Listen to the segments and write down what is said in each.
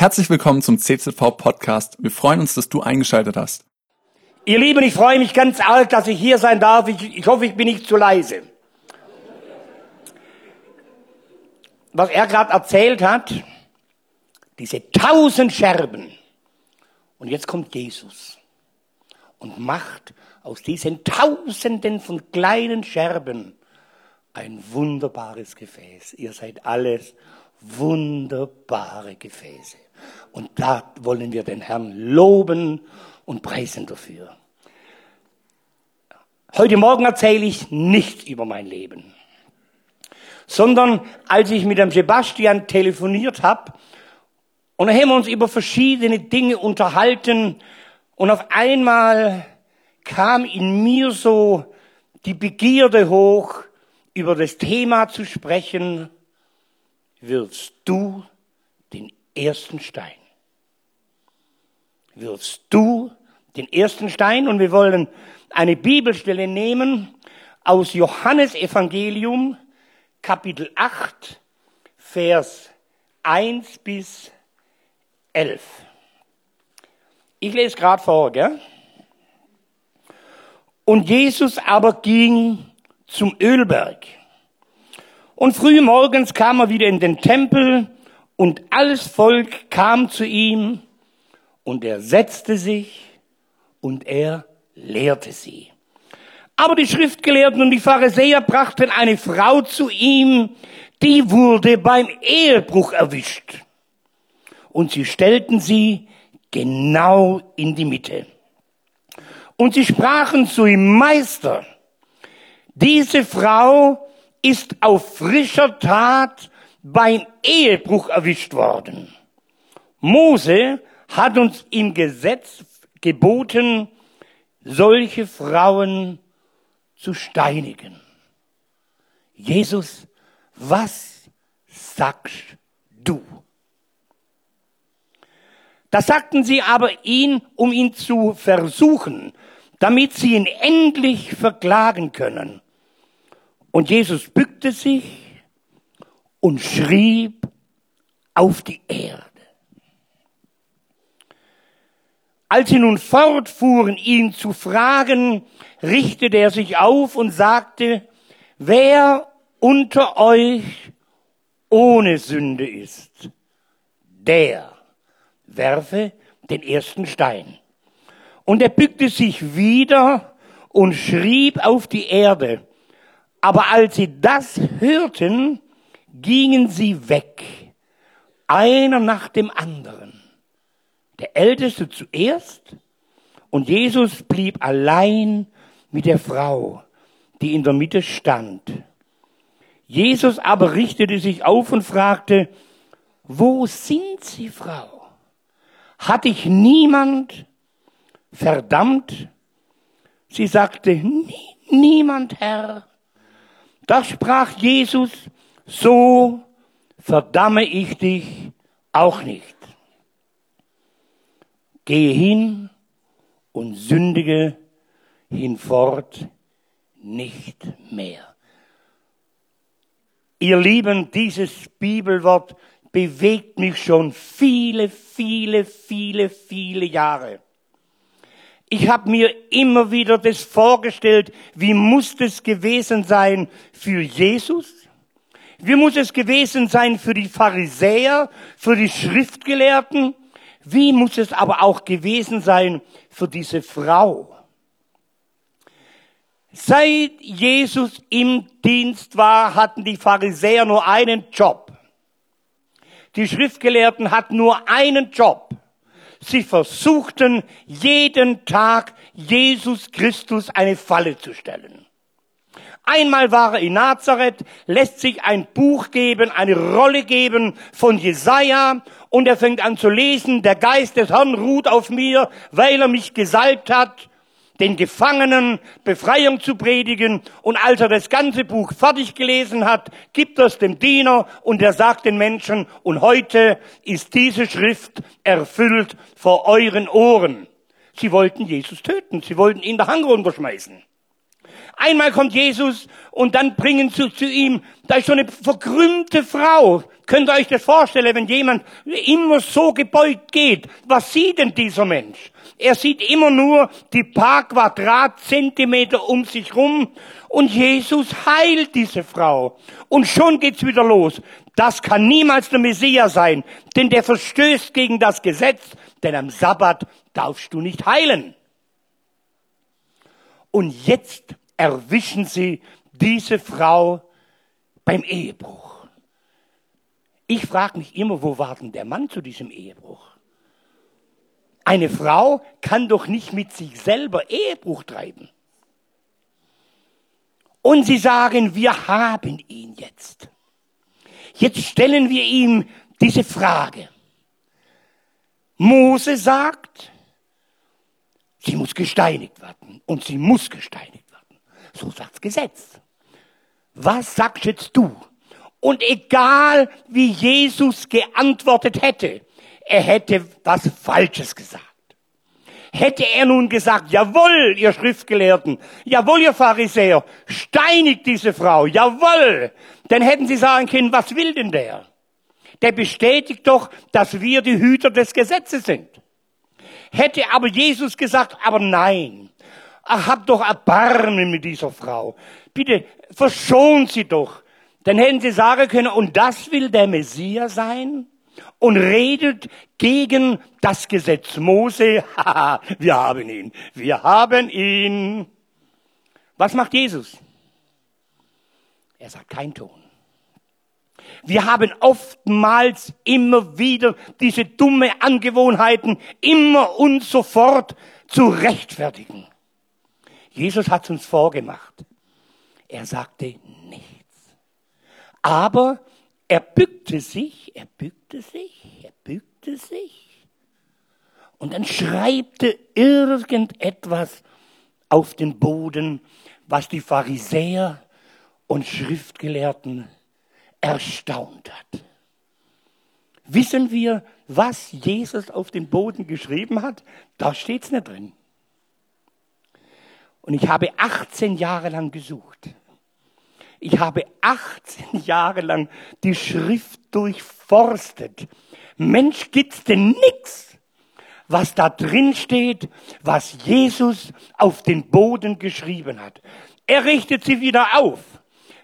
Herzlich willkommen zum CZV Podcast. Wir freuen uns, dass du eingeschaltet hast. Ihr Lieben, ich freue mich ganz arg, dass ich hier sein darf. Ich, ich hoffe, ich bin nicht zu leise. Was er gerade erzählt hat, diese tausend Scherben. Und jetzt kommt Jesus und macht aus diesen Tausenden von kleinen Scherben ein wunderbares Gefäß. Ihr seid alles wunderbare Gefäße. Und da wollen wir den Herrn loben und preisen dafür. Heute Morgen erzähle ich nicht über mein Leben, sondern als ich mit dem Sebastian telefoniert habe, und dann haben wir uns über verschiedene Dinge unterhalten, und auf einmal kam in mir so die Begierde hoch, über das Thema zu sprechen, wirfst du ersten Stein. Wirfst du den ersten Stein und wir wollen eine Bibelstelle nehmen aus Johannes Evangelium Kapitel 8 Vers 1 bis 11. Ich lese gerade vor, gell? Und Jesus aber ging zum Ölberg. Und früh morgens kam er wieder in den Tempel und alles Volk kam zu ihm und er setzte sich und er lehrte sie. Aber die Schriftgelehrten und die Pharisäer brachten eine Frau zu ihm, die wurde beim Ehebruch erwischt. Und sie stellten sie genau in die Mitte. Und sie sprachen zu ihm, Meister, diese Frau ist auf frischer Tat beim Ehebruch erwischt worden. Mose hat uns im Gesetz geboten, solche Frauen zu steinigen. Jesus, was sagst du? Das sagten sie aber ihn, um ihn zu versuchen, damit sie ihn endlich verklagen können. Und Jesus bückte sich und schrieb auf die Erde. Als sie nun fortfuhren, ihn zu fragen, richtete er sich auf und sagte, wer unter euch ohne Sünde ist, der werfe den ersten Stein. Und er bückte sich wieder und schrieb auf die Erde. Aber als sie das hörten, gingen sie weg, einer nach dem anderen. Der Älteste zuerst und Jesus blieb allein mit der Frau, die in der Mitte stand. Jesus aber richtete sich auf und fragte, wo sind Sie, Frau? Hat dich niemand verdammt? Sie sagte, niemand, Herr. Da sprach Jesus, so verdamme ich dich auch nicht. Gehe hin und sündige hinfort nicht mehr. Ihr Lieben, dieses Bibelwort bewegt mich schon viele, viele, viele, viele Jahre. Ich habe mir immer wieder das vorgestellt, wie muss das gewesen sein für Jesus? Wie muss es gewesen sein für die Pharisäer, für die Schriftgelehrten? Wie muss es aber auch gewesen sein für diese Frau? Seit Jesus im Dienst war, hatten die Pharisäer nur einen Job. Die Schriftgelehrten hatten nur einen Job. Sie versuchten jeden Tag Jesus Christus eine Falle zu stellen. Einmal war er in Nazareth, lässt sich ein Buch geben, eine Rolle geben von Jesaja und er fängt an zu lesen, der Geist des Herrn ruht auf mir, weil er mich gesalbt hat den Gefangenen Befreiung zu predigen. Und als er das ganze Buch fertig gelesen hat, gibt er es dem Diener und er sagt den Menschen, und heute ist diese Schrift erfüllt vor euren Ohren. Sie wollten Jesus töten, sie wollten ihn der Hang runterschmeißen. Einmal kommt Jesus und dann bringen sie zu ihm, da ist so eine verkrümmte Frau. Könnt ihr euch das vorstellen, wenn jemand immer so gebeugt geht? Was sieht denn dieser Mensch? Er sieht immer nur die paar Quadratzentimeter um sich rum und Jesus heilt diese Frau. Und schon geht's wieder los. Das kann niemals der Messias sein, denn der verstößt gegen das Gesetz, denn am Sabbat darfst du nicht heilen. Und jetzt erwischen sie diese Frau beim Ehebruch. Ich frage mich immer, wo war denn der Mann zu diesem Ehebruch? Eine Frau kann doch nicht mit sich selber Ehebruch treiben. Und sie sagen, wir haben ihn jetzt. Jetzt stellen wir ihm diese Frage. Mose sagt, sie muss gesteinigt werden und sie muss gesteinigt. So sagt das Gesetz. Was sagst jetzt du? Und egal wie Jesus geantwortet hätte, er hätte was Falsches gesagt. Hätte er nun gesagt, jawohl, ihr Schriftgelehrten, jawohl, ihr Pharisäer, steinigt diese Frau, jawohl, dann hätten sie sagen können, was will denn der? Der bestätigt doch, dass wir die Hüter des Gesetzes sind. Hätte aber Jesus gesagt, aber nein, ach, habt doch Erbarmen mit dieser Frau. Bitte, verschont sie doch. Dann hätten sie sagen können, und das will der Messias sein? und redet gegen das Gesetz Mose. wir haben ihn. Wir haben ihn. Was macht Jesus? Er sagt kein Ton. Wir haben oftmals immer wieder diese dumme Angewohnheiten, immer und sofort zu rechtfertigen. Jesus hat es uns vorgemacht. Er sagte nichts. Aber er bückte sich, er bückte sich, er bückte sich. Und dann schreibte irgendetwas auf den Boden, was die Pharisäer und Schriftgelehrten erstaunt hat. Wissen wir, was Jesus auf den Boden geschrieben hat? Da steht's nicht drin. Und ich habe 18 Jahre lang gesucht. Ich habe 18 Jahre lang die Schrift durchforstet. Mensch, gibt's denn nix, was da drin steht, was Jesus auf den Boden geschrieben hat. Er richtet sie wieder auf.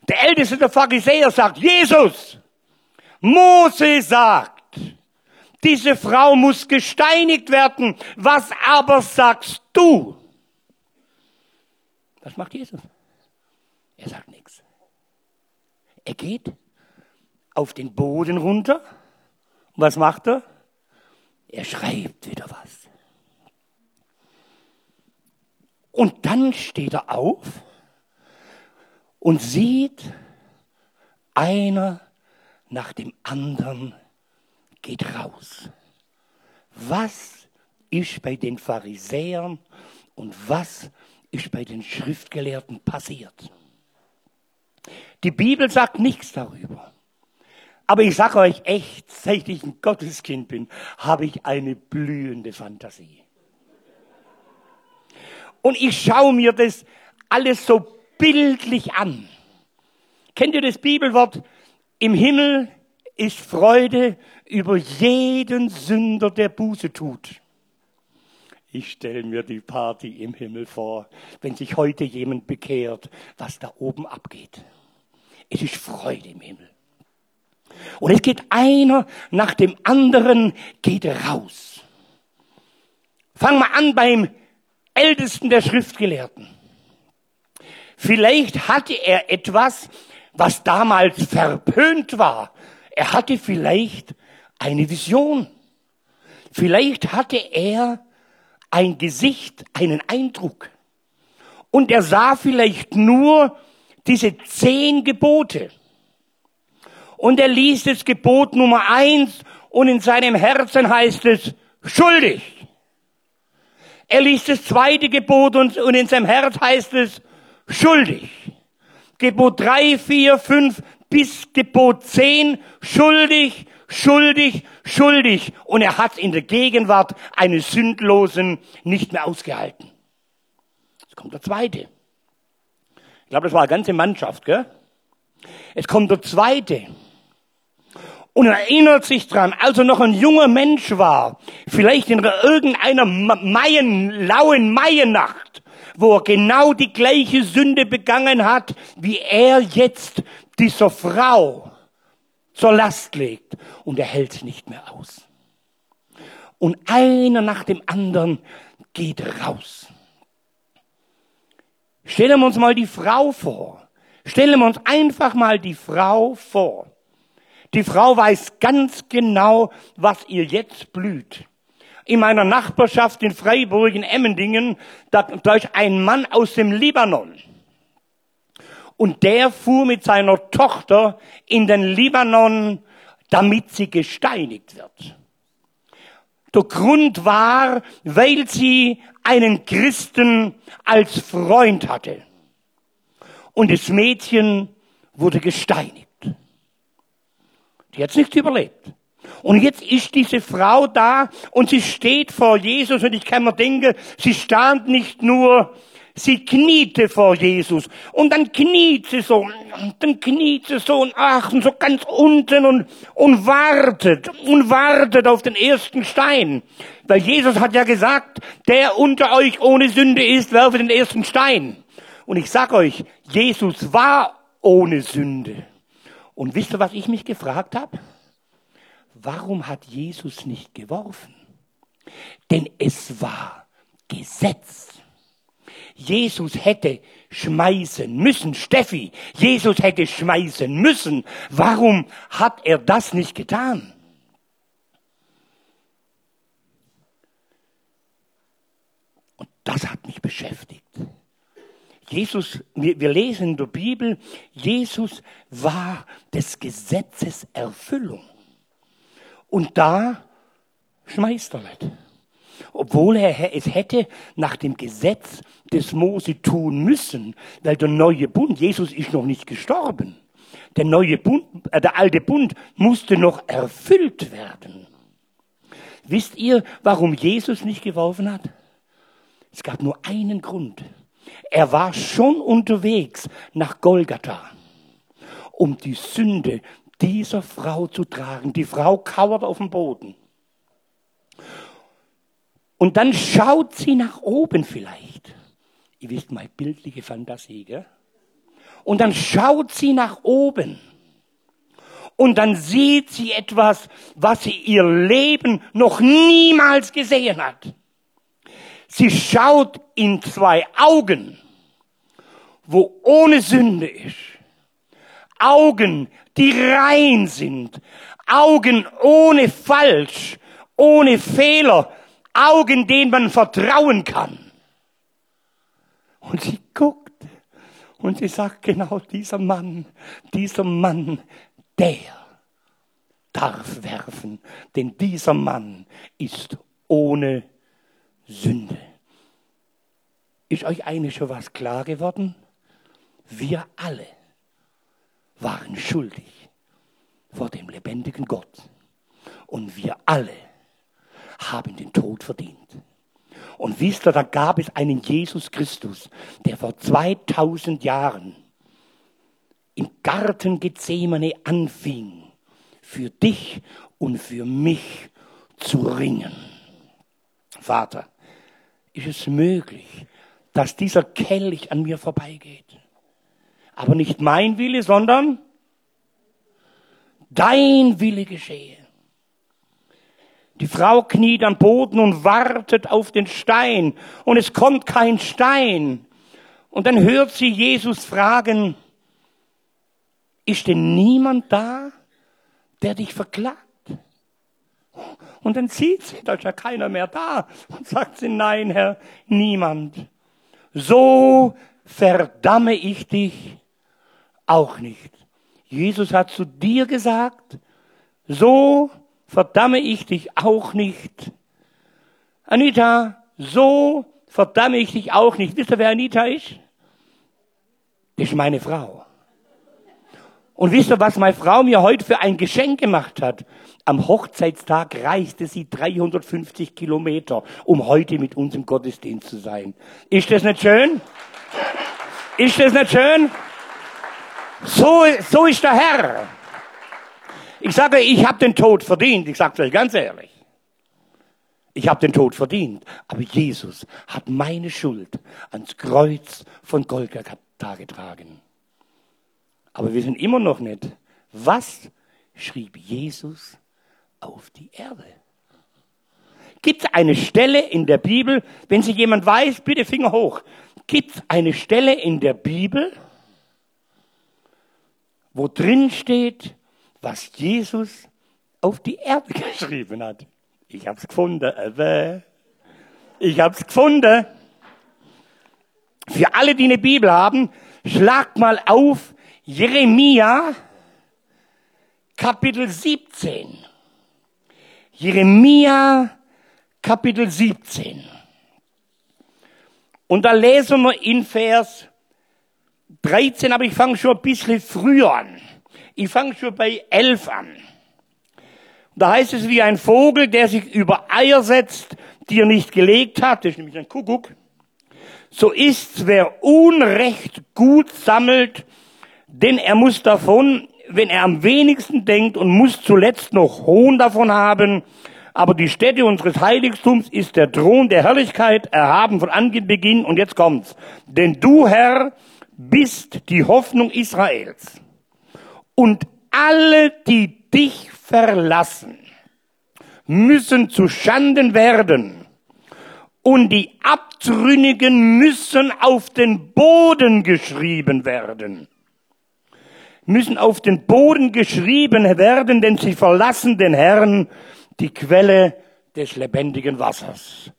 Der älteste der Pharisäer sagt, Jesus, Mose sagt, diese Frau muss gesteinigt werden. Was aber sagst du? Was macht Jesus? Er sagt nichts. Er geht auf den Boden runter. Und was macht er? Er schreibt wieder was. Und dann steht er auf und sieht, einer nach dem anderen geht raus. Was ist bei den Pharisäern und was ist bei den Schriftgelehrten passiert? Die Bibel sagt nichts darüber. Aber ich sage euch echt, seit ich ein Gotteskind bin, habe ich eine blühende Fantasie. Und ich schaue mir das alles so bildlich an. Kennt ihr das Bibelwort? Im Himmel ist Freude über jeden Sünder, der Buße tut. Ich stelle mir die Party im Himmel vor, wenn sich heute jemand bekehrt, was da oben abgeht. Es ist Freude im Himmel. Und es geht einer nach dem anderen, geht raus. Fangen wir an beim ältesten der Schriftgelehrten. Vielleicht hatte er etwas, was damals verpönt war. Er hatte vielleicht eine Vision. Vielleicht hatte er ein Gesicht, einen Eindruck. Und er sah vielleicht nur diese zehn Gebote. Und er liest das Gebot Nummer eins und in seinem Herzen heißt es schuldig. Er liest das zweite Gebot und, und in seinem Herz heißt es schuldig. Gebot drei, vier, fünf bis Gebot zehn schuldig, schuldig, schuldig. Und er hat in der Gegenwart eines Sündlosen nicht mehr ausgehalten. Jetzt kommt der zweite. glaube, das war eine ganze Mannschaft, gell? Es kommt der zweite und erinnert sich dran, als er noch ein junger Mensch war, vielleicht in irgendeiner Maien, lauen Maiennacht, wo er genau die gleiche Sünde begangen hat, wie er jetzt dieser Frau zur Last legt. Und er hält nicht mehr aus. Und einer nach dem anderen geht raus. Stellen wir uns mal die Frau vor. Stellen wir uns einfach mal die Frau vor. Die Frau weiß ganz genau, was ihr jetzt blüht. In meiner Nachbarschaft in Freiburg, in Emmendingen, da, ist ein Mann aus dem Libanon. Und der fuhr mit seiner Tochter in den Libanon, damit sie gesteinigt wird. Der Grund war, weil sie einen Christen als Freund hatte. Und das Mädchen wurde gesteinigt. Die hat nicht überlebt. Und jetzt ist diese Frau da und sie steht vor Jesus und ich kann mir denken, sie stand nicht nur, sie kniete vor Jesus und dann kniet sie so, dann kniet sie so und ach, und so ganz unten und, und wartet und wartet auf den ersten Stein. Weil Jesus hat ja gesagt, der unter euch ohne Sünde ist, werfe den ersten Stein. Und ich sag euch, Jesus war ohne Sünde. Und wisst ihr, was ich mich gefragt habe? Warum hat Jesus nicht geworfen? Denn es war Gesetz. Jesus hätte schmeißen müssen. Steffi, Jesus hätte schmeißen müssen. Warum hat er das nicht getan? Und das hat mich beschäftigt. Jesus, wir, lesen in der Bibel, Jesus war des Gesetzes Erfüllung. Und da schmeißt er nicht. Obwohl er es hätte nach dem Gesetz des Mose tun müssen, weil der neue Bund, Jesus ist noch nicht gestorben. Der neue Bund, äh, der alte Bund musste noch erfüllt werden. Wisst ihr, warum Jesus nicht geworfen hat? Es gab nur einen Grund. Er war schon unterwegs nach Golgatha, um die Sünde dieser Frau zu tragen. Die Frau kauert auf dem Boden. Und dann schaut sie nach oben vielleicht. Ihr wisst mal, bildliche Fantasie, gell? Und dann schaut sie nach oben. Und dann sieht sie etwas, was sie ihr Leben noch niemals gesehen hat. Sie schaut in zwei Augen, wo ohne Sünde ist. Augen, die rein sind. Augen ohne Falsch, ohne Fehler. Augen, denen man vertrauen kann. Und sie guckt und sie sagt genau, dieser Mann, dieser Mann, der darf werfen, denn dieser Mann ist ohne Sünde. Ist euch eigentlich schon was klar geworden? Wir alle waren schuldig vor dem lebendigen Gott. Und wir alle haben den Tod verdient. Und wisst ihr, da gab es einen Jesus Christus, der vor 2000 Jahren im Garten Gethsemane anfing, für dich und für mich zu ringen. Vater, ist es möglich, dass dieser Kelch an mir vorbeigeht. Aber nicht mein Wille, sondern dein Wille geschehe. Die Frau kniet am Boden und wartet auf den Stein und es kommt kein Stein. Und dann hört sie Jesus fragen, ist denn niemand da, der dich verklagt? Und dann sieht sie, da ist ja keiner mehr da. Und sagt sie, nein, Herr, niemand. So verdamme ich dich auch nicht. Jesus hat zu dir gesagt, so verdamme ich dich auch nicht. Anita, so verdamme ich dich auch nicht. Wisst ihr, wer Anita ist? Das ist meine Frau. Und wisst ihr, was meine Frau mir heute für ein Geschenk gemacht hat? Am Hochzeitstag reiste sie 350 Kilometer, um heute mit uns im Gottesdienst zu sein. Ist das nicht schön? Ist das nicht schön? So, so ist der Herr. Ich sage, ich habe den Tod verdient. Ich sage es euch ganz ehrlich. Ich habe den Tod verdient. Aber Jesus hat meine Schuld ans Kreuz von Golgatha getragen. Aber wir sind immer noch nicht. Was schrieb Jesus auf die Erde? Gibt es eine Stelle in der Bibel, wenn sich jemand weiß, bitte Finger hoch. Gibt es eine Stelle in der Bibel, wo drin steht, was Jesus auf die Erde geschrieben hat? Ich hab's gefunden. Ich hab's gefunden. Für alle, die eine Bibel haben, schlagt mal auf Jeremia Kapitel 17. Jeremia Kapitel 17. Und da lesen wir in Vers 13, aber ich fange schon ein bisschen früher an. Ich fange schon bei 11 an. Da heißt es wie ein Vogel, der sich über Eier setzt, die er nicht gelegt hat, das ist nämlich ein Kuckuck. So ist's, wer Unrecht gut sammelt, denn er muss davon, wenn er am wenigsten denkt und muss zuletzt noch Hohn davon haben, aber die Stätte unseres Heiligtums ist der Thron der Herrlichkeit, erhaben von Anbeginn. Und jetzt kommt's. Denn du, Herr, bist die Hoffnung Israels. Und alle, die dich verlassen, müssen zu Schanden werden. Und die Abtrünnigen müssen auf den Boden geschrieben werden. Müssen auf den Boden geschrieben werden, denn sie verlassen den Herrn die Quelle des lebendigen Wassers.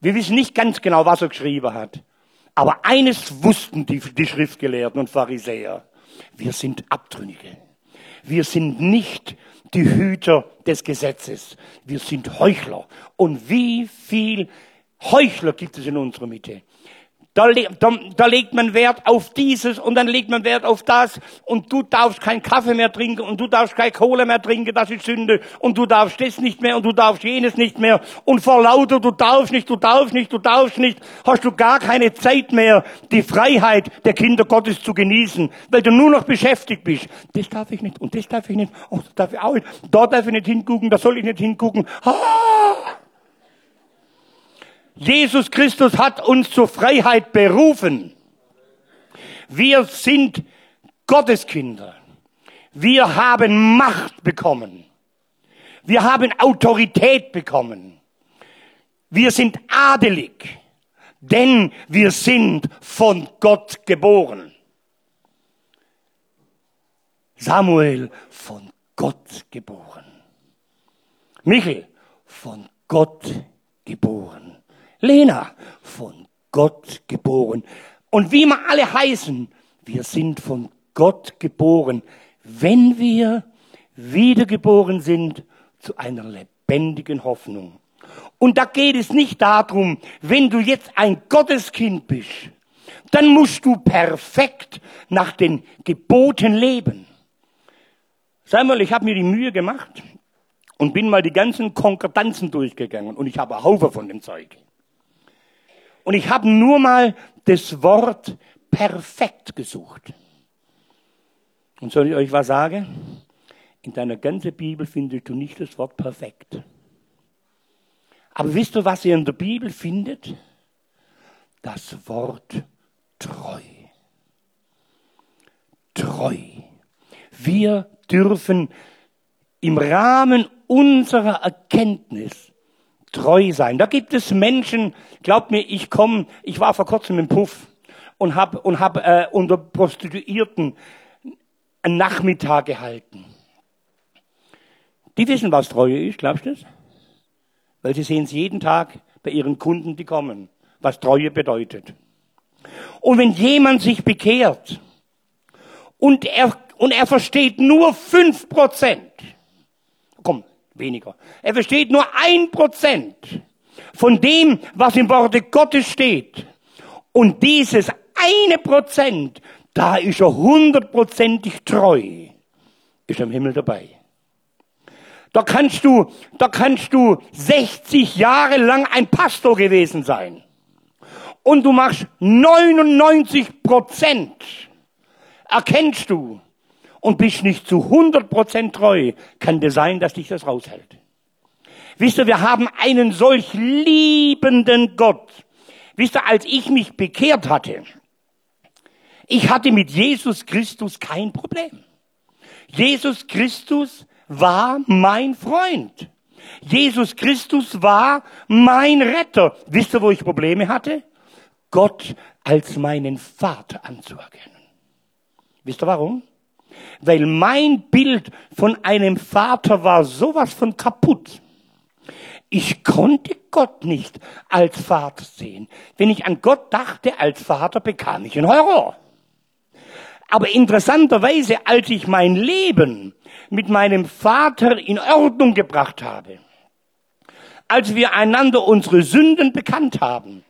Wir wissen nicht ganz genau, was er geschrieben hat. Aber eines wussten die, die Schriftgelehrten und Pharisäer. Wir sind Abtrünnige. Wir sind nicht die Hüter des Gesetzes. Wir sind Heuchler. Und wie viel Heuchler gibt es in unserer Mitte? Da, da, da, legt man Wert auf dieses und dann legt man Wert auf das und du darfst keinen Kaffee mehr trinken und du darfst keine Kohle mehr trinken, das ist Sünde und du darfst das nicht mehr und du darfst jenes nicht mehr und vor lauter du darfst nicht, du darfst nicht, du darfst nicht, hast du gar keine Zeit mehr, die Freiheit der Kinder Gottes zu genießen, weil du nur noch beschäftigt bist. Das darf ich nicht und das darf ich nicht, oh, das darf ich auch nicht, da darf ich nicht hingucken, da soll ich nicht hingucken. Ah! Jesus Christus hat uns zur Freiheit berufen. Wir sind Gotteskinder. Wir haben Macht bekommen. Wir haben Autorität bekommen. Wir sind adelig, denn wir sind von Gott geboren. Samuel von Gott geboren. Michel von Gott geboren. Lena, von Gott geboren. Und wie wir alle heißen, wir sind von Gott geboren, wenn wir wiedergeboren sind zu einer lebendigen Hoffnung. Und da geht es nicht darum, wenn du jetzt ein Gotteskind bist, dann musst du perfekt nach den Geboten leben. Sag mal, ich habe mir die Mühe gemacht und bin mal die ganzen Konkordanzen durchgegangen und ich habe Haufe von dem Zeug. Und ich habe nur mal das Wort perfekt gesucht. Und soll ich euch was sagen? In deiner ganzen Bibel findest du nicht das Wort perfekt. Aber wisst ihr, was ihr in der Bibel findet? Das Wort treu. Treu. Wir dürfen im Rahmen unserer Erkenntnis treu sein. Da gibt es Menschen, glaubt mir, ich komme, ich war vor kurzem im Puff und habe und hab, äh, unter Prostituierten einen Nachmittag gehalten. Die wissen, was Treue ist, glaubst du das? Weil sie sehen es jeden Tag bei ihren Kunden, die kommen, was Treue bedeutet. Und wenn jemand sich bekehrt und er, und er versteht nur fünf Prozent, weniger. Er versteht nur ein Prozent von dem, was im Worte Gottes steht. Und dieses eine Prozent, da ist er hundertprozentig treu, ist im Himmel dabei. Da kannst du, da kannst du 60 Jahre lang ein Pastor gewesen sein. und du machst 99 Prozent, erkennst du und bist nicht zu 100 Prozent treu, kann dir sein, dass dich das raushält. Wisst ihr, wir haben einen solch liebenden Gott. Wisst ihr, als ich mich bekehrt hatte, ich hatte mit Jesus Christus kein Problem. Jesus Christus war mein Freund. Jesus Christus war mein Retter. Wisst ihr, wo ich Probleme hatte? Gott als meinen Vater anzuerkennen. Wisst ihr warum? Weil mein Bild von einem Vater war sowas von kaputt. Ich konnte Gott nicht als Vater sehen. Wenn ich an Gott dachte als Vater, bekam ich einen Horror. Aber interessanterweise, als ich mein Leben mit meinem Vater in Ordnung gebracht habe, als wir einander unsere Sünden bekannt haben,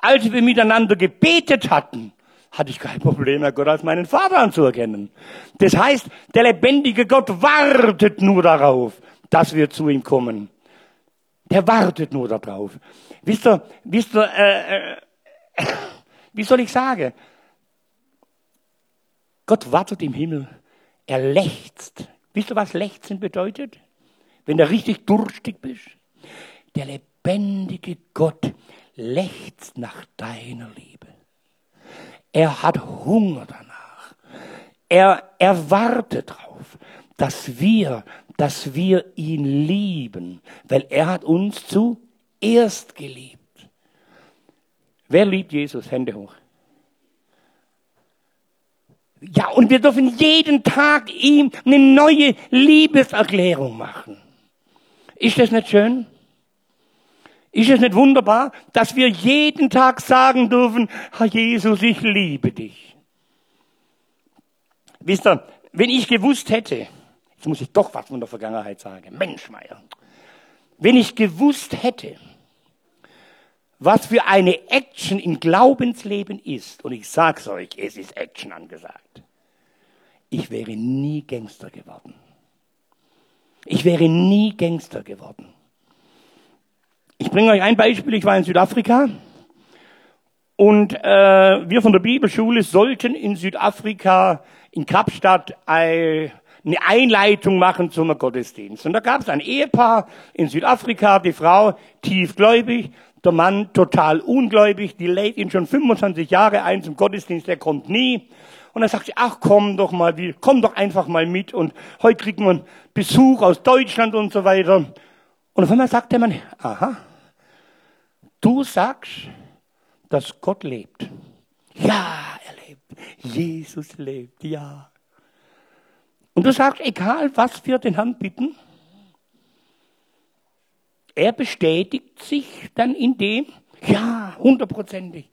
als wir miteinander gebetet hatten, hatte ich kein Problem mehr, Gott als meinen Vater anzuerkennen. Das heißt, der lebendige Gott wartet nur darauf, dass wir zu ihm kommen. Der wartet nur darauf. Wisst ihr, wisst ihr, äh, äh, wie soll ich sagen? Gott wartet im Himmel. Er lechzt. Wisst ihr, was lechzen bedeutet? Wenn du richtig durstig bist. Der lebendige Gott lechzt nach deiner Liebe. Er hat Hunger danach. Er, er wartet darauf, dass wir, dass wir ihn lieben, weil er hat uns zuerst geliebt. Wer liebt Jesus? Hände hoch. Ja, und wir dürfen jeden Tag ihm eine neue Liebeserklärung machen. Ist das nicht schön? Ist es nicht wunderbar, dass wir jeden Tag sagen dürfen, Herr Jesus, ich liebe dich. Wisst ihr, wenn ich gewusst hätte, jetzt muss ich doch was von der Vergangenheit sagen, Mensch, Meier, wenn ich gewusst hätte, was für eine Action im Glaubensleben ist, und ich sag's euch, es ist Action angesagt, ich wäre nie Gangster geworden. Ich wäre nie Gangster geworden. Ich bringe euch ein Beispiel. Ich war in Südafrika und äh, wir von der Bibelschule sollten in Südafrika, in Kapstadt, eine Einleitung machen zum Gottesdienst. Und da gab es ein Ehepaar in Südafrika, die Frau tiefgläubig, der Mann total ungläubig, die lädt ihn schon 25 Jahre ein zum Gottesdienst, der kommt nie. Und er sagt, ach komm doch mal, komm doch einfach mal mit und heute wir einen Besuch aus Deutschland und so weiter. Und auf einmal sagt der Mann, aha, Du sagst, dass Gott lebt. Ja, er lebt. Jesus lebt, ja. Und du sagst, egal was wir den Herrn bitten, er bestätigt sich dann in dem, ja, hundertprozentig.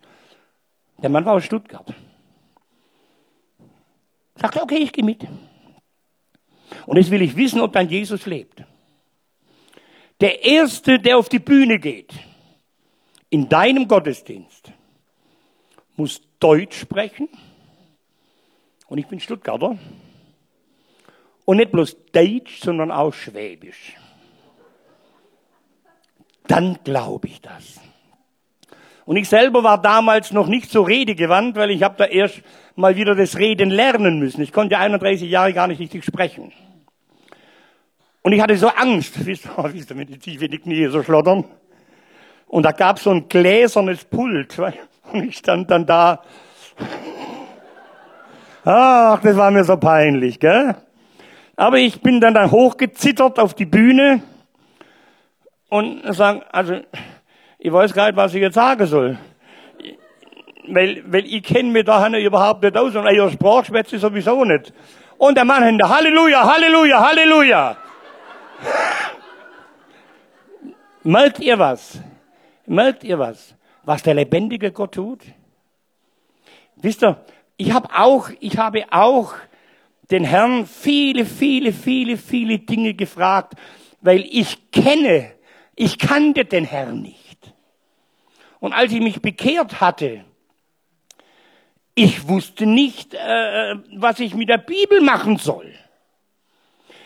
Der Mann war aus Stuttgart. Sagt, okay, ich gehe mit. Und jetzt will ich wissen, ob dann Jesus lebt. Der Erste, der auf die Bühne geht, in deinem Gottesdienst muss Deutsch sprechen. Und ich bin Stuttgarter. Und nicht bloß Deutsch, sondern auch Schwäbisch. Dann glaube ich das. Und ich selber war damals noch nicht so redegewandt, weil ich habe da erst mal wieder das Reden lernen müssen. Ich konnte 31 Jahre gar nicht richtig sprechen. Und ich hatte so Angst, wisst ihr, wisst ihr, wenn die Knie so schlottern. Und da gab es so ein gläsernes Pult. Und ich stand dann da. Ach, das war mir so peinlich, gell? Aber ich bin dann da hochgezittert auf die Bühne und sagen, also, ich weiß gar nicht, was ich jetzt sagen soll. Weil, weil ich kenne mich da überhaupt nicht aus und eure Sprachschwätze sowieso nicht. Und der Mann hinter, Halleluja, Halleluja, Halleluja. Merkt ihr was? Merkt ihr was? Was der lebendige Gott tut? Wisst ihr, ich habe auch, ich habe auch den Herrn viele, viele, viele, viele Dinge gefragt, weil ich kenne, ich kannte den Herrn nicht. Und als ich mich bekehrt hatte, ich wusste nicht, äh, was ich mit der Bibel machen soll.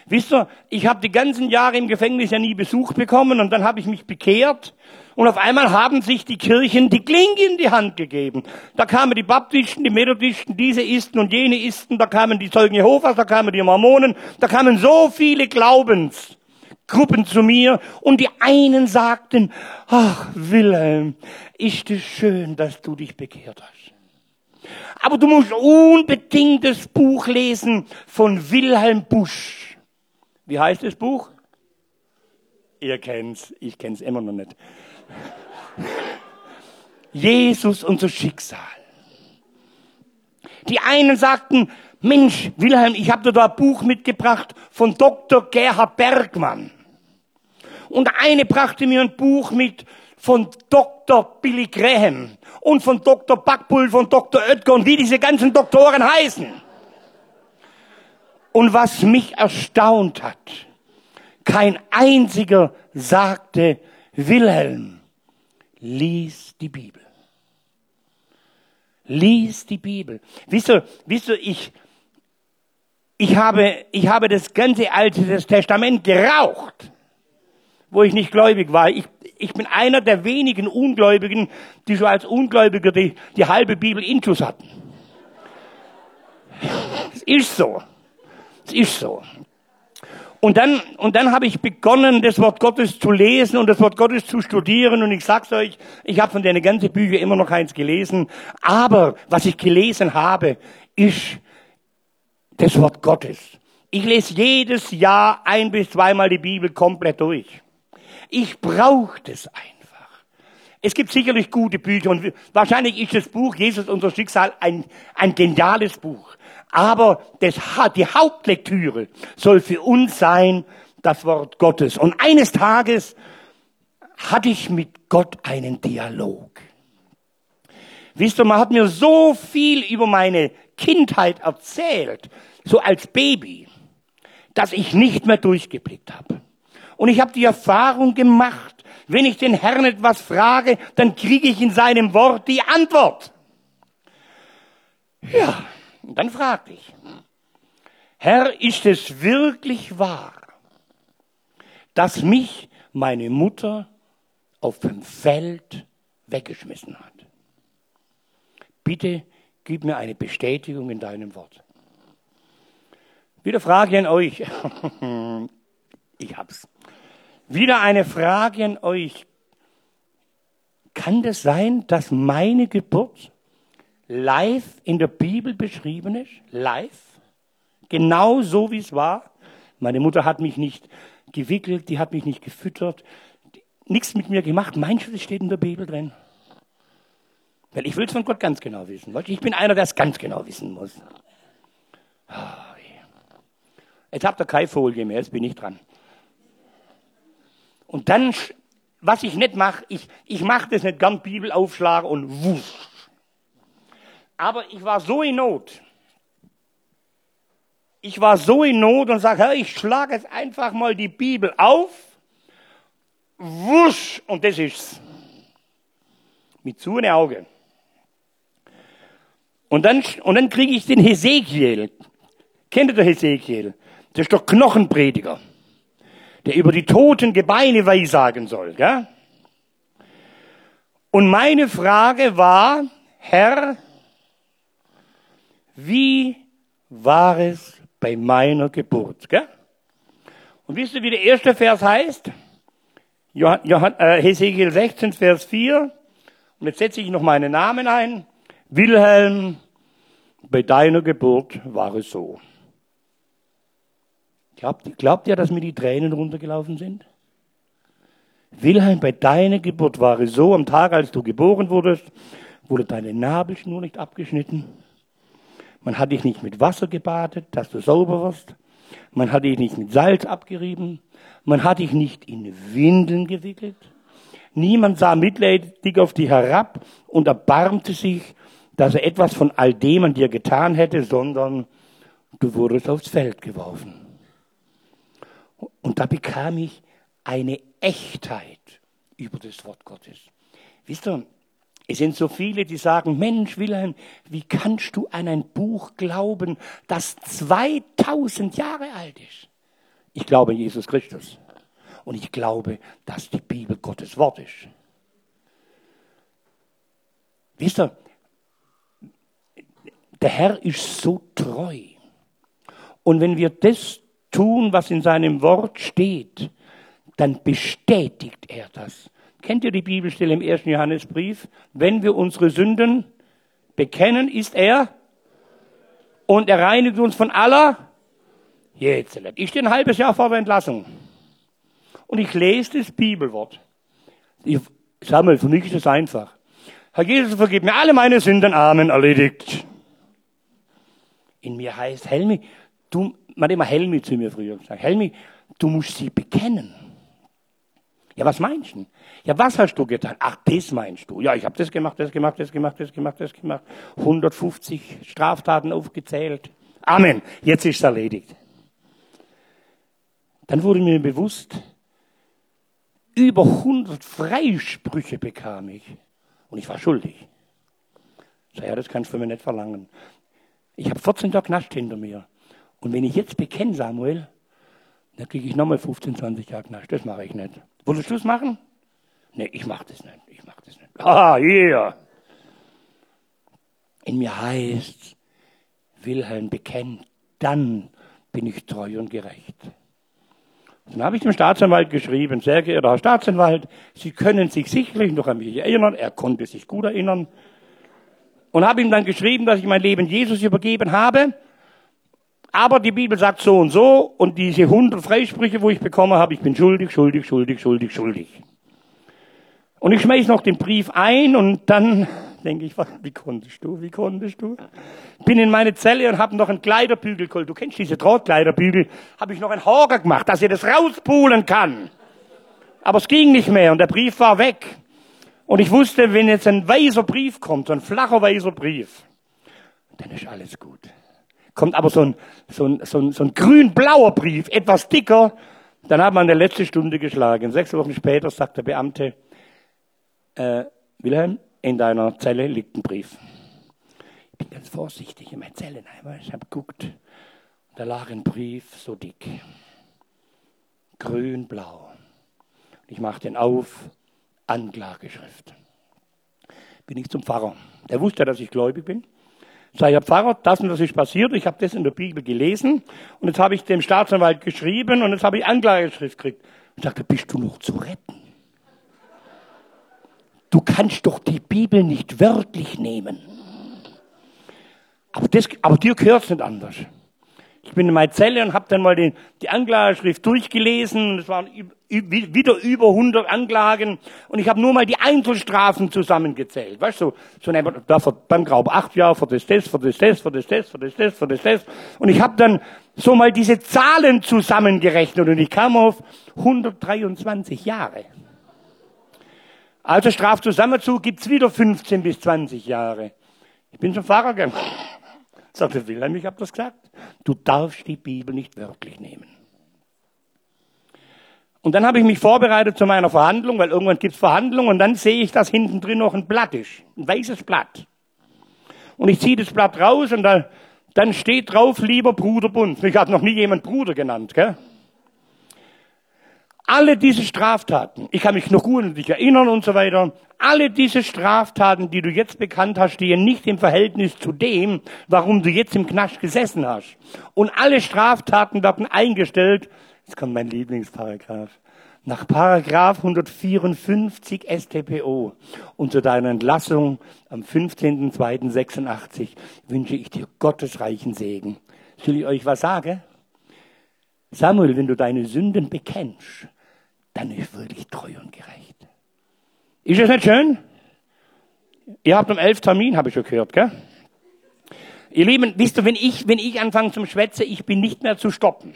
Wisst ihr, ich habe die ganzen Jahre im Gefängnis ja nie Besuch bekommen und dann habe ich mich bekehrt und auf einmal haben sich die Kirchen die Klinge in die Hand gegeben. Da kamen die Baptisten, die Methodisten, diese Isten und jene Isten, da kamen die Zeugen Jehovas, da kamen die Mormonen, da kamen so viele Glaubensgruppen zu mir und die einen sagten, ach Wilhelm, ist es schön, dass du dich bekehrt hast. Aber du musst unbedingt das Buch lesen von Wilhelm Busch. Wie heißt das Buch? Ihr kennt's, ich kenn's immer noch nicht. Jesus, unser Schicksal. Die einen sagten, Mensch, Wilhelm, ich habe dir da ein Buch mitgebracht von Dr. Gerhard Bergmann. Und eine brachte mir ein Buch mit von Dr. Billy Graham und von Dr. Backbull, von Dr. Oetker und wie diese ganzen Doktoren heißen. Und was mich erstaunt hat, kein einziger sagte, Wilhelm, lies die Bibel. Lies die Bibel. Wisst ihr, wisst ihr, ich, ich habe, ich habe das ganze Alte Testament geraucht wo ich nicht gläubig war. Ich, ich bin einer der wenigen Ungläubigen, die so als Ungläubiger die, die halbe Bibel intus hatten. Es ist so. Es ist so. Und dann, und dann habe ich begonnen, das Wort Gottes zu lesen und das Wort Gottes zu studieren. Und ich sag's euch, ich habe von den ganzen Büchern immer noch eins gelesen. Aber was ich gelesen habe, ist das Wort Gottes. Ich lese jedes Jahr ein bis zweimal die Bibel komplett durch. Ich brauche das einfach. Es gibt sicherlich gute Bücher und wahrscheinlich ist das Buch Jesus unser Schicksal ein, ein geniales Buch. Aber das, die Hauptlektüre soll für uns sein das Wort Gottes. Und eines Tages hatte ich mit Gott einen Dialog. Wisst ihr, man hat mir so viel über meine Kindheit erzählt, so als Baby, dass ich nicht mehr durchgeblickt habe. Und ich habe die Erfahrung gemacht, wenn ich den Herrn etwas frage, dann kriege ich in seinem Wort die Antwort. Ja, dann fragte ich, Herr, ist es wirklich wahr, dass mich meine Mutter auf dem Feld weggeschmissen hat? Bitte gib mir eine Bestätigung in deinem Wort. Wieder Frage an euch. ich hab's. Wieder eine Frage an euch. Kann das sein, dass meine Geburt live in der Bibel beschrieben ist? Live? Genau so wie es war? Meine Mutter hat mich nicht gewickelt, die hat mich nicht gefüttert, nichts mit mir gemacht. Meinst du, das steht in der Bibel drin? Weil ich will es von Gott ganz genau wissen. Ich bin einer, der es ganz genau wissen muss. Ah, jetzt habt ihr keine Folie mehr, jetzt bin ich dran. Und dann, was ich nicht mache, ich, ich mache das nicht gern Bibel aufschlagen und wusch. Aber ich war so in Not. Ich war so in Not und sage, ich schlage jetzt einfach mal die Bibel auf, wusch, und das ist's. Mit zu den Augen. Und dann, und dann kriege ich den Hesekiel. Kennt ihr den Hesekiel? Das ist der Knochenprediger der über die toten Gebeine weissagen soll. Gell? Und meine Frage war, Herr, wie war es bei meiner Geburt? Gell? Und wisst ihr, wie der erste Vers heißt? Johann, Johann, äh, Hesekiel 16, Vers 4. Und jetzt setze ich noch meinen Namen ein. Wilhelm, bei deiner Geburt war es so. Glaubt, glaubt ihr, dass mir die Tränen runtergelaufen sind? Wilhelm, bei deiner Geburt war es so, am Tag, als du geboren wurdest, wurde deine Nabelschnur nicht abgeschnitten. Man hat dich nicht mit Wasser gebadet, dass du sauber wirst. Man hat dich nicht mit Salz abgerieben. Man hat dich nicht in Windeln gewickelt. Niemand sah mitleidig auf dich herab und erbarmte sich, dass er etwas von all dem an dir getan hätte, sondern du wurdest aufs Feld geworfen. Und da bekam ich eine Echtheit über das Wort Gottes. Wisst ihr, es sind so viele, die sagen, Mensch, Wilhelm, wie kannst du an ein Buch glauben, das 2000 Jahre alt ist? Ich glaube an Jesus Christus. Und ich glaube, dass die Bibel Gottes Wort ist. Wisst ihr, der Herr ist so treu. Und wenn wir das tun, was in seinem Wort steht, dann bestätigt er das. Kennt ihr die Bibelstelle im ersten Johannesbrief? Wenn wir unsere Sünden bekennen, ist er und er reinigt uns von aller Jetzt. Ich stehe ein halbes Jahr vor der Entlassung und ich lese das Bibelwort. Ich sag mal, für mich ist es einfach. Herr Jesus, vergib mir alle meine Sünden, Amen, erledigt. In mir heißt, Helmi, du, man hat immer Helmi zu mir früher gesagt, Helmi, du musst sie bekennen. Ja, was meinst du? Ja, was hast du getan? Ach, das meinst du. Ja, ich habe das gemacht, das gemacht, das gemacht, das gemacht, das gemacht. 150 Straftaten aufgezählt. Amen. Jetzt ist es erledigt. Dann wurde mir bewusst, über 100 Freisprüche bekam ich. Und ich war schuldig. Ich ja, das kannst du von mir nicht verlangen. Ich habe 14 Jahre Knast hinter mir. Und wenn ich jetzt bekenne, Samuel, dann kriege ich nochmal 15, 20 Jahre Knast. Das mache ich nicht. Wolltest du es machen? Nee, ich mache das nicht. Ich mache das nicht. Ah, yeah. In mir heißt, Wilhelm bekennt, dann bin ich treu und gerecht. Dann habe ich dem Staatsanwalt geschrieben, sehr geehrter Herr Staatsanwalt, Sie können sich sicherlich noch an mich erinnern, er konnte sich gut erinnern, und habe ihm dann geschrieben, dass ich mein Leben Jesus übergeben habe, aber die Bibel sagt so und so, und diese hundert Freisprüche, wo ich bekommen habe, ich bin schuldig, schuldig, schuldig, schuldig, schuldig. Und ich schmeiß noch den Brief ein und dann denke ich, wie konntest du, wie konntest du? Bin in meine Zelle und habe noch einen Kleiderbügel geholt. Du kennst diese Drahtkleiderbügel. Habe ich noch einen Hager gemacht, dass ihr das rauspulen kann. Aber es ging nicht mehr und der Brief war weg. Und ich wusste, wenn jetzt ein weißer Brief kommt, so ein flacher weißer Brief, dann ist alles gut. Kommt aber so ein, so ein, so ein, so ein grün-blauer Brief, etwas dicker, dann hat man eine letzte Stunde geschlagen. Sechs Wochen später sagt der Beamte, äh, Wilhelm, in deiner Zelle liegt ein Brief. Ich bin ganz vorsichtig in meine Zelle. Ich habe geguckt. Da lag ein Brief so dick. Grün-blau. Ich mache den auf. Anklageschrift. Bin ich zum Pfarrer. Der wusste, dass ich gläubig bin. Sag, Herr Pfarrer, das und das ist passiert. Ich habe das in der Bibel gelesen. Und jetzt habe ich dem Staatsanwalt geschrieben und jetzt habe ich Anklageschrift gekriegt. Und sagte, bist du noch zu retten? Du kannst doch die Bibel nicht wörtlich nehmen. Aber, das, aber dir gehört es nicht anders. Ich bin in meine Zelle und habe dann mal den, die Anklageschrift durchgelesen. Es waren wieder über 100 Anklagen und ich habe nur mal die Einzelstrafen zusammengezählt. Weißt du, so da für, beim Graub acht Jahre, für das, das, für das, das, für das, das, für das, das, für das, das. Und ich habe dann so mal diese Zahlen zusammengerechnet und ich kam auf 123 Jahre. Also Strafzusammenzug gibt's wieder 15 bis 20 Jahre. Ich bin zum Pfarrer gegangen. Sagte Wilhelm, ich habe das gesagt. Du darfst die Bibel nicht wörtlich nehmen. Und dann habe ich mich vorbereitet zu meiner Verhandlung, weil irgendwann gibt's Verhandlungen und dann sehe ich, dass hinten drin noch ein Blatt ist. Ein weißes Blatt. Und ich ziehe das Blatt raus und da, dann steht drauf, lieber Bruder Bund. Mich hat noch nie jemand Bruder genannt, gell? Alle diese Straftaten, ich kann mich noch gut an dich erinnern und so weiter, alle diese Straftaten, die du jetzt bekannt hast, stehen nicht im Verhältnis zu dem, warum du jetzt im Knast gesessen hast. Und alle Straftaten werden eingestellt, jetzt kommt mein Lieblingsparagraph, nach Paragraph 154 StPO. Und zu deiner Entlassung am 15.02.86 wünsche ich dir Gottes reichen Segen. Soll ich euch was sagen? Samuel, wenn du deine Sünden bekennst, dann ist wirklich treu und gerecht. Ist das nicht schön? Ihr habt um elf Termin, habe ich schon gehört, gell? Ihr Lieben, wisst ihr, wenn ich, wenn ich anfange zum Schwätzen, ich bin nicht mehr zu stoppen.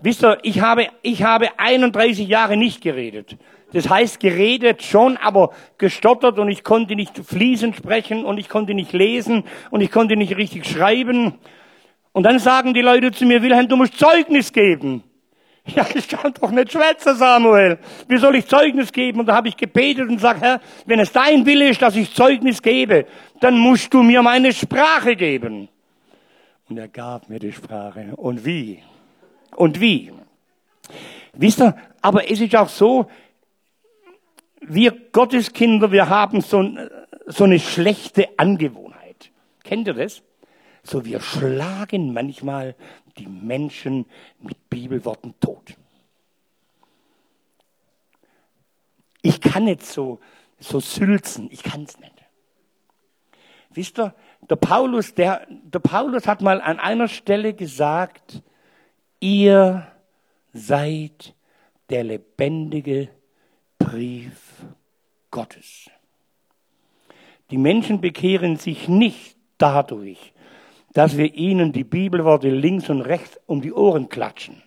Wisst ihr, ich habe, ich habe 31 Jahre nicht geredet. Das heißt, geredet schon, aber gestottert und ich konnte nicht fließend sprechen und ich konnte nicht lesen und ich konnte nicht richtig schreiben. Und dann sagen die Leute zu mir, Wilhelm, du musst Zeugnis geben. Ja, ich kann doch nicht schwätzen, Samuel. Wie soll ich Zeugnis geben? Und da habe ich gebetet und gesagt, Herr, wenn es dein Wille ist, dass ich Zeugnis gebe, dann musst du mir meine Sprache geben. Und er gab mir die Sprache. Und wie? und wie. Wisst ihr, aber es ist auch so, wir Gotteskinder, wir haben so, so eine schlechte Angewohnheit. Kennt ihr das? So, wir schlagen manchmal die Menschen mit Bibelworten tot. Ich kann nicht so, so sülzen, ich kann es nicht. Wisst ihr, der Paulus, der, der Paulus hat mal an einer Stelle gesagt, ihr seid der lebendige Brief Gottes. Die Menschen bekehren sich nicht dadurch, dass wir ihnen die Bibelworte links und rechts um die Ohren klatschen,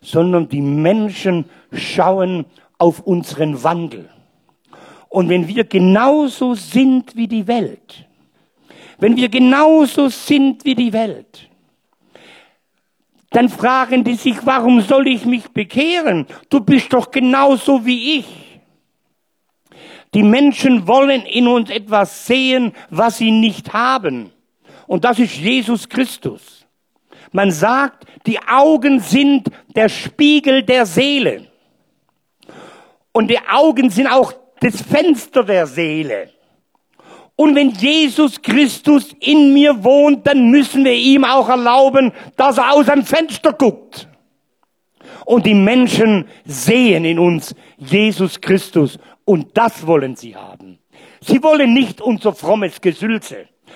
sondern die Menschen schauen auf unseren Wandel. Und wenn wir genauso sind wie die Welt, wenn wir genauso sind wie die Welt, dann fragen die sich, warum soll ich mich bekehren? Du bist doch genauso wie ich. Die Menschen wollen in uns etwas sehen, was sie nicht haben. Und das ist Jesus Christus. Man sagt, die Augen sind der Spiegel der Seele. Und die Augen sind auch das Fenster der Seele. Und wenn Jesus Christus in mir wohnt, dann müssen wir ihm auch erlauben, dass er aus einem Fenster guckt. Und die Menschen sehen in uns Jesus Christus. Und das wollen sie haben. Sie wollen nicht unser frommes Gesülze,